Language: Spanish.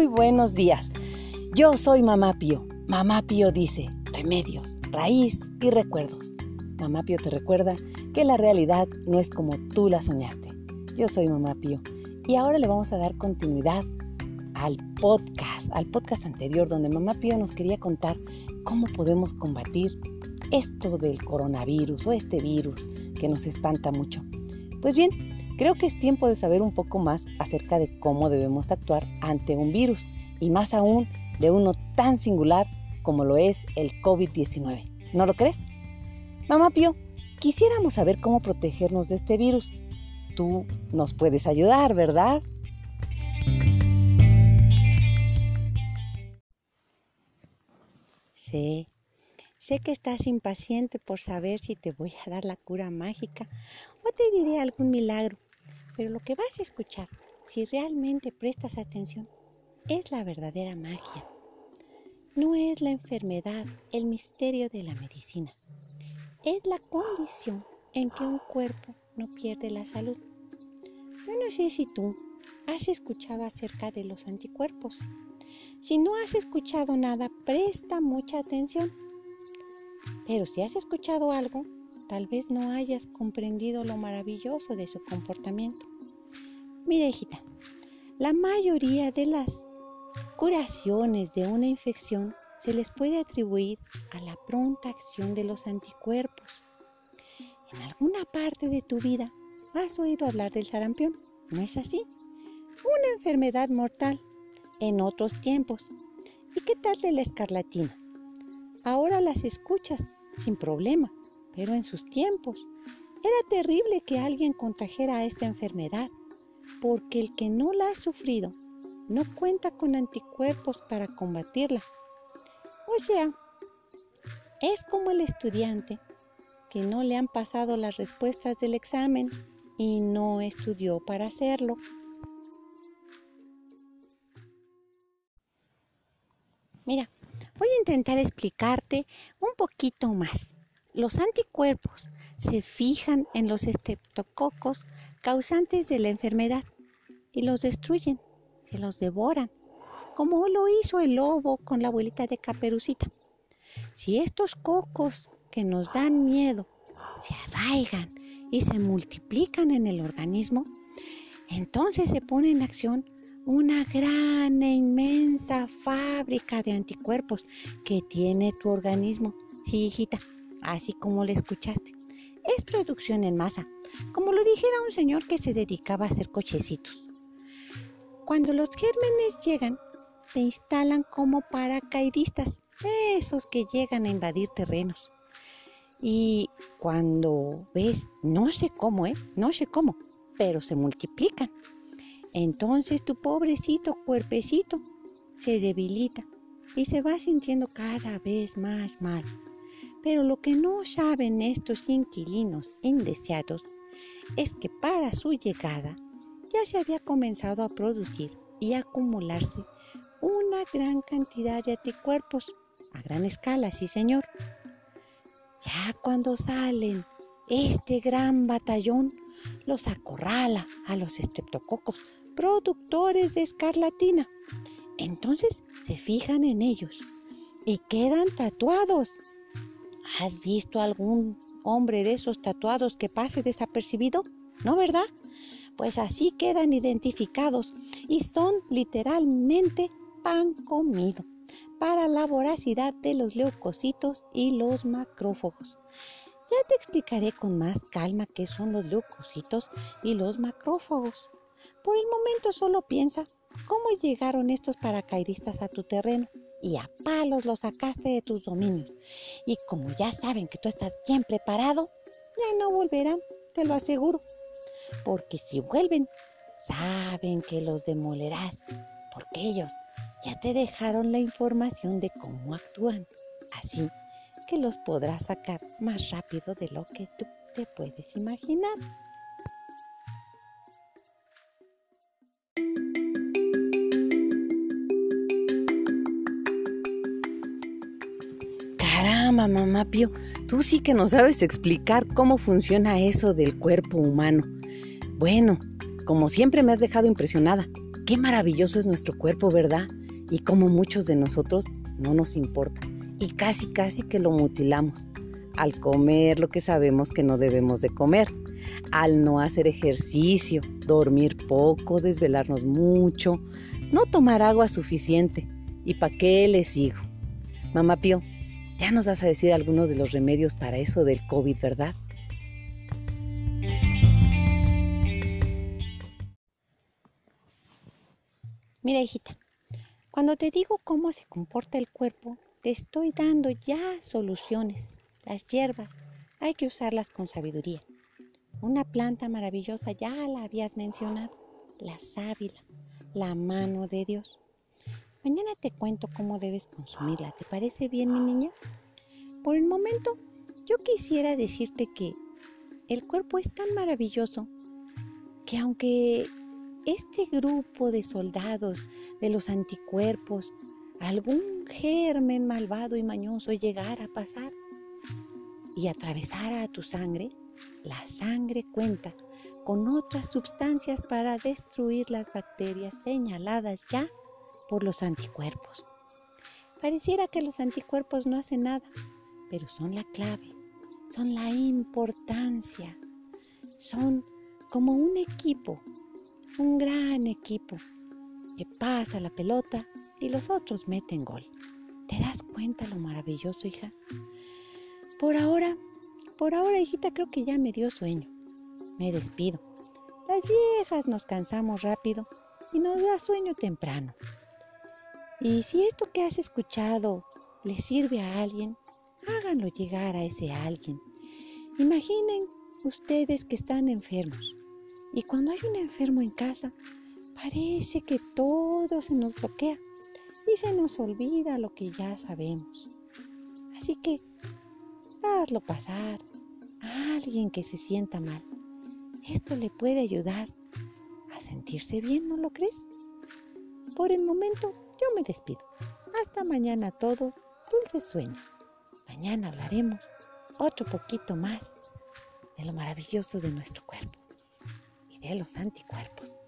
muy buenos días. Yo soy Mamá Pío. Mamá Pío dice remedios, raíz y recuerdos. Mamá Pío te recuerda que la realidad no es como tú la soñaste. Yo soy Mamá Pío y ahora le vamos a dar continuidad al podcast, al podcast anterior donde Mamá Pío nos quería contar cómo podemos combatir esto del coronavirus o este virus que nos espanta mucho. Pues bien, creo que es tiempo de saber un poco más acerca de cómo debemos actuar ante un virus y más aún de uno tan singular como lo es el COVID-19. ¿No lo crees? Mamá Pío, quisiéramos saber cómo protegernos de este virus. Tú nos puedes ayudar, ¿verdad? Sí, Sé que estás impaciente por saber si te voy a dar la cura mágica o te diré algún milagro, pero lo que vas a escuchar, si realmente prestas atención, es la verdadera magia. No es la enfermedad el misterio de la medicina, es la condición en que un cuerpo no pierde la salud. Yo no sé si tú has escuchado acerca de los anticuerpos. Si no has escuchado nada, presta mucha atención pero si has escuchado algo, tal vez no hayas comprendido lo maravilloso de su comportamiento. Mira, hijita, la mayoría de las curaciones de una infección se les puede atribuir a la pronta acción de los anticuerpos. En alguna parte de tu vida has oído hablar del sarampión, ¿no es así? Una enfermedad mortal en otros tiempos. ¿Y qué tal de la escarlatina? Ahora las escuchas sin problema, pero en sus tiempos era terrible que alguien contrajera esta enfermedad, porque el que no la ha sufrido no cuenta con anticuerpos para combatirla. O sea, es como el estudiante que no le han pasado las respuestas del examen y no estudió para hacerlo. Mira, Voy a intentar explicarte un poquito más. Los anticuerpos se fijan en los estreptococos causantes de la enfermedad y los destruyen, se los devoran, como lo hizo el lobo con la abuelita de Caperucita. Si estos cocos que nos dan miedo se arraigan y se multiplican en el organismo, entonces se pone en acción una gran e inmensa de anticuerpos que tiene tu organismo. Sí, hijita, así como le escuchaste. Es producción en masa, como lo dijera un señor que se dedicaba a hacer cochecitos. Cuando los gérmenes llegan, se instalan como paracaidistas, esos que llegan a invadir terrenos. Y cuando ves, no sé cómo, ¿eh? No sé cómo, pero se multiplican. Entonces tu pobrecito cuerpecito se debilita y se va sintiendo cada vez más mal. Pero lo que no saben estos inquilinos indeseados es que para su llegada ya se había comenzado a producir y acumularse una gran cantidad de anticuerpos a gran escala, sí señor. Ya cuando salen este gran batallón los acorrala a los estreptococos productores de escarlatina. Entonces se fijan en ellos y quedan tatuados. ¿Has visto algún hombre de esos tatuados que pase desapercibido? ¿No, verdad? Pues así quedan identificados y son literalmente pan comido para la voracidad de los leucocitos y los macrófagos. Ya te explicaré con más calma qué son los leucocitos y los macrófagos. Por el momento solo piensa cómo llegaron estos paracaidistas a tu terreno y a palos los sacaste de tus dominios. Y como ya saben que tú estás bien preparado, ya no volverán, te lo aseguro. Porque si vuelven, saben que los demolerás, porque ellos ya te dejaron la información de cómo actúan. Así que los podrás sacar más rápido de lo que tú te puedes imaginar. Mamá Pío, tú sí que no sabes explicar cómo funciona eso del cuerpo humano. Bueno, como siempre me has dejado impresionada. Qué maravilloso es nuestro cuerpo, ¿verdad? Y como muchos de nosotros no nos importa. Y casi, casi que lo mutilamos. Al comer lo que sabemos que no debemos de comer. Al no hacer ejercicio, dormir poco, desvelarnos mucho, no tomar agua suficiente. ¿Y para qué le sigo? Mamá Pío, ya nos vas a decir algunos de los remedios para eso del COVID, ¿verdad? Mira, hijita, cuando te digo cómo se comporta el cuerpo, te estoy dando ya soluciones. Las hierbas hay que usarlas con sabiduría. Una planta maravillosa ya la habías mencionado, la sábila, la mano de Dios. Mañana te cuento cómo debes consumirla. ¿Te parece bien, mi niña? Por el momento, yo quisiera decirte que el cuerpo es tan maravilloso que aunque este grupo de soldados de los anticuerpos, algún germen malvado y mañoso llegara a pasar y atravesara a tu sangre, la sangre cuenta con otras sustancias para destruir las bacterias señaladas ya por los anticuerpos. Pareciera que los anticuerpos no hacen nada, pero son la clave, son la importancia, son como un equipo un gran equipo que pasa la pelota y los otros meten gol. ¿Te das cuenta lo maravilloso, hija? Por ahora, por ahora, hijita, creo que ya me dio sueño. Me despido. Las viejas nos cansamos rápido y nos da sueño temprano. Y si esto que has escuchado le sirve a alguien, háganlo llegar a ese alguien. Imaginen ustedes que están enfermos y cuando hay un enfermo en casa, parece que todo se nos bloquea y se nos olvida lo que ya sabemos. Así que, hazlo pasar a alguien que se sienta mal. Esto le puede ayudar a sentirse bien, ¿no lo crees? Por el momento, yo me despido. Hasta mañana a todos, dulces sueños. Mañana hablaremos otro poquito más de lo maravilloso de nuestro cuerpo de los anticuerpos.